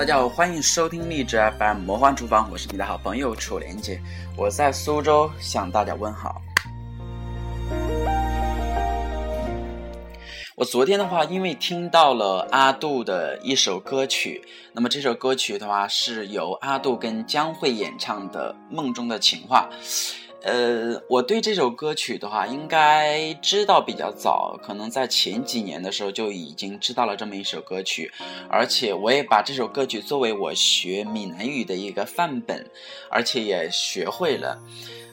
大家好，欢迎收听荔枝 FM 魔幻厨房，我是你的好朋友楚莲姐，我在苏州向大家问好。我昨天的话，因为听到了阿杜的一首歌曲，那么这首歌曲的话是由阿杜跟江蕙演唱的《梦中的情话》。呃，我对这首歌曲的话，应该知道比较早，可能在前几年的时候就已经知道了这么一首歌曲，而且我也把这首歌曲作为我学闽南语的一个范本，而且也学会了。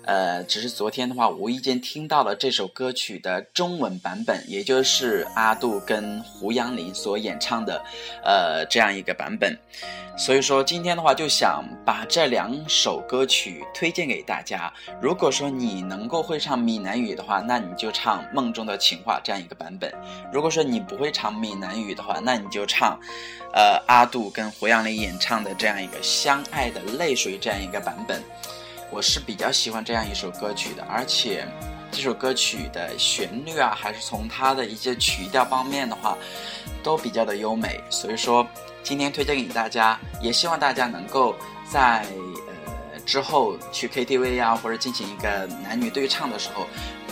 呃，只是昨天的话，无意间听到了这首歌曲的中文版本，也就是阿杜跟胡杨林所演唱的，呃，这样一个版本。所以说今天的话，就想把这两首歌曲推荐给大家。如果说你能够会唱闽南语的话，那你就唱《梦中的情话》这样一个版本；如果说你不会唱闽南语的话，那你就唱，呃，阿杜跟胡杨林演唱的这样一个《相爱的泪水》这样一个版本。我是比较喜欢这样一首歌曲的，而且这首歌曲的旋律啊，还是从它的一些曲调方面的话，都比较的优美。所以说，今天推荐给大家，也希望大家能够在呃之后去 KTV 呀，或者进行一个男女对唱的时候，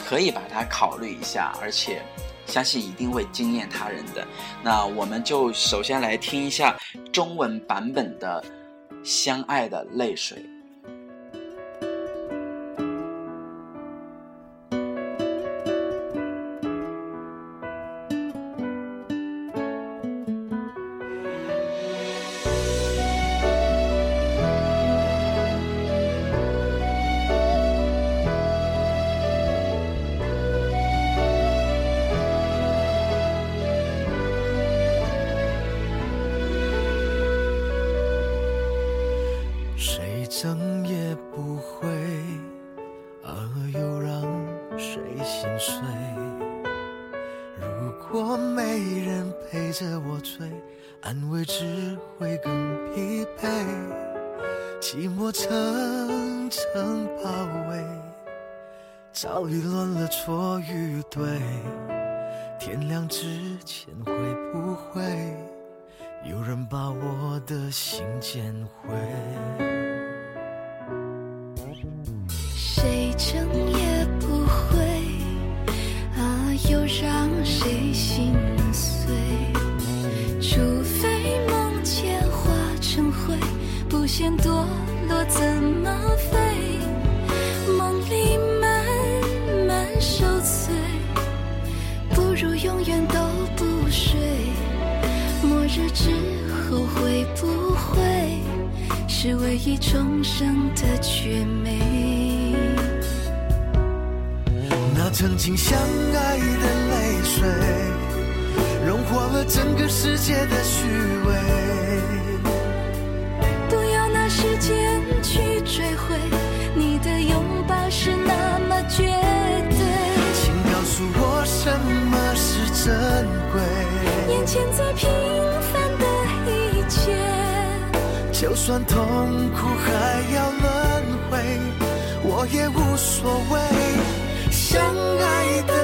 可以把它考虑一下，而且相信一定会惊艳他人的。那我们就首先来听一下中文版本的《相爱的泪水》。整也不会，而又让谁心碎？如果没人陪着我醉，安慰只会更疲惫。寂寞层层包围，早已乱了错与对。天亮之前会不会有人把我的心捡回？让谁心碎？除非梦见化成灰，不嫌堕。落怎么飞？梦里慢慢受罪，不如永远都不睡。末日之后会不会是唯一重生的绝美？那曾经相爱的水，融化了整个世界的虚伪。不要拿时间去追回你的拥抱是那么绝对，请告诉我什么是珍贵。眼前最平凡的一切，就算痛苦还要轮回，我也无所谓。相爱的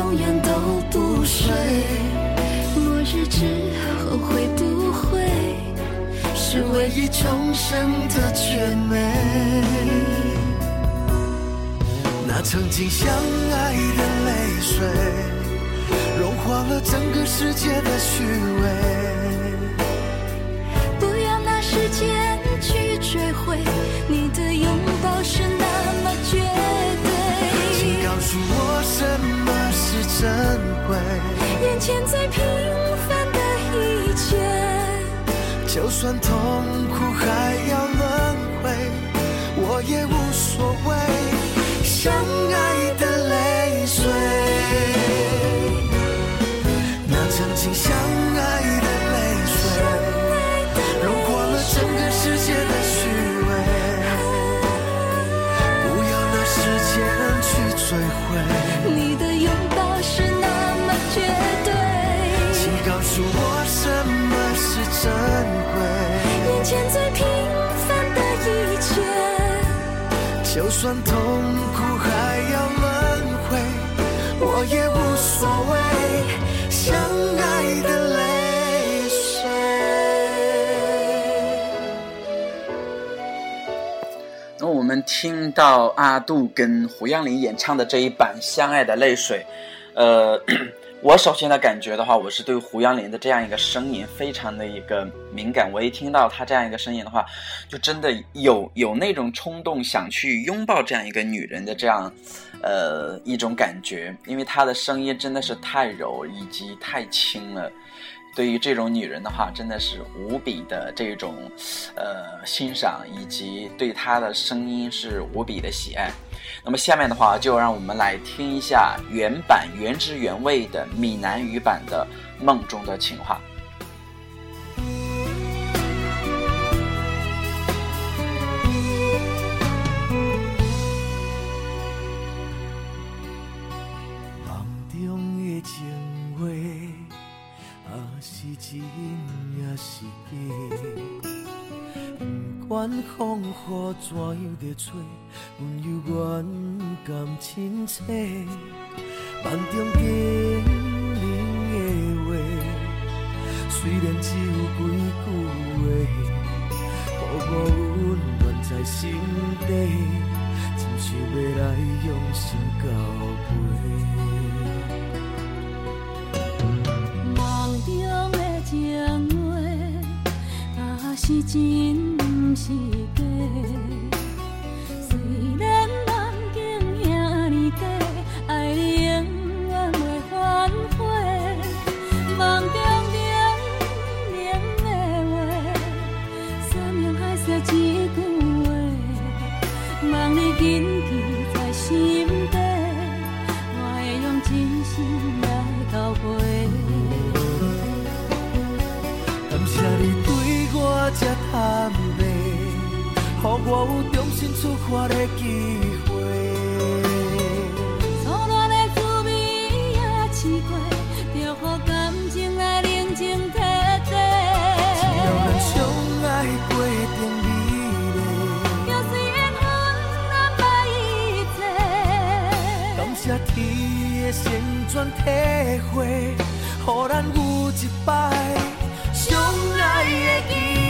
永远都不睡，末日之后会不会是唯一重生的绝美？那曾经相爱的泪水，融化了整个世界的虚伪。不要拿时间去追回，你的拥珍贵，眼前最平凡的一切，就算痛苦还要轮回，我也无所谓。相爱就算痛苦还要轮回，我也无所谓。相爱的泪水。那我们听到阿杜跟胡杨林演唱的这一版《相爱的泪水》，呃，我首先的感觉的话，我是对胡杨林的这样一个声音非常的一个敏感。我一听到他这样一个声音的话，就真的有有那种冲动想去拥抱这样一个女人的这样，呃，一种感觉。因为她的声音真的是太柔以及太轻了。对于这种女人的话，真的是无比的这种，呃，欣赏，以及对她的声音是无比的喜爱。那么下面的话，就让我们来听一下原版原汁原味的闽南语版的《梦中的情话》。不管风雨怎样的吹，阮犹原甘亲切。梦中经人的话，虽然只有几句话，予我温暖在心底。真想要来用心交陪。是重新出发的机会。错乱的滋味也试过，就予感情来冷静体只要。咱相爱过程美丽，就算缘分安排一切，感谢天的旋转体会，予咱有一摆相爱的机会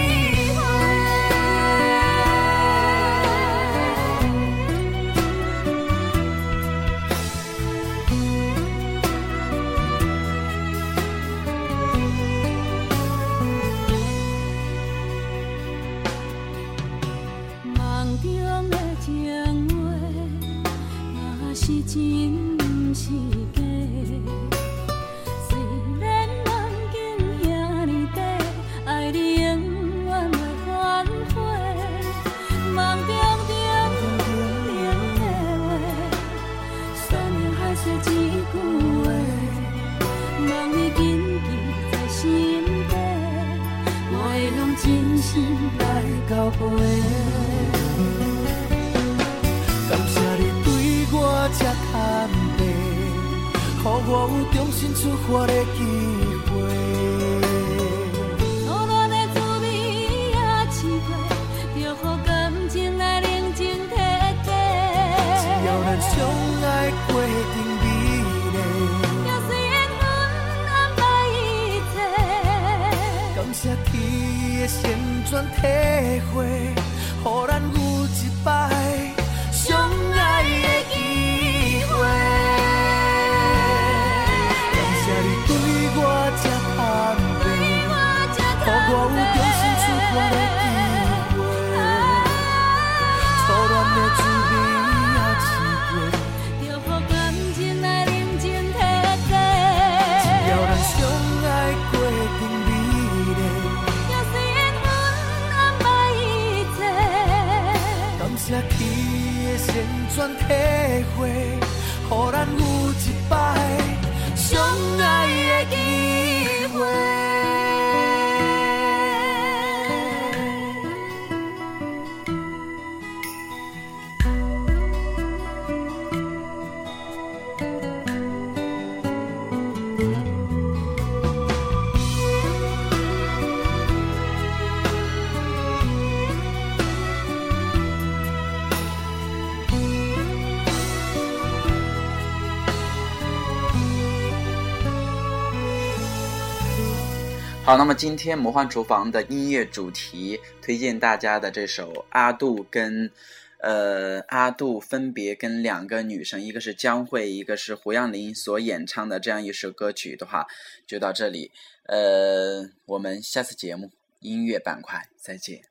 是真不是假。虽然梦境遐尼短，爱你永远袂反悔。梦中冷冷的话，山盟海誓一句话，望你谨记在心底，我会用真心来交陪。予我有重新出发的机会。错乱的滋味也试过，就予感情来冷静体地。只要咱相爱过程美丽，就算缘分安排一切，感谢天的旋转体会，旋转好，那么今天魔幻厨房的音乐主题推荐大家的这首阿杜跟，呃阿杜分别跟两个女生，一个是江蕙，一个是胡杨林所演唱的这样一首歌曲的话，就到这里。呃，我们下次节目音乐板块再见。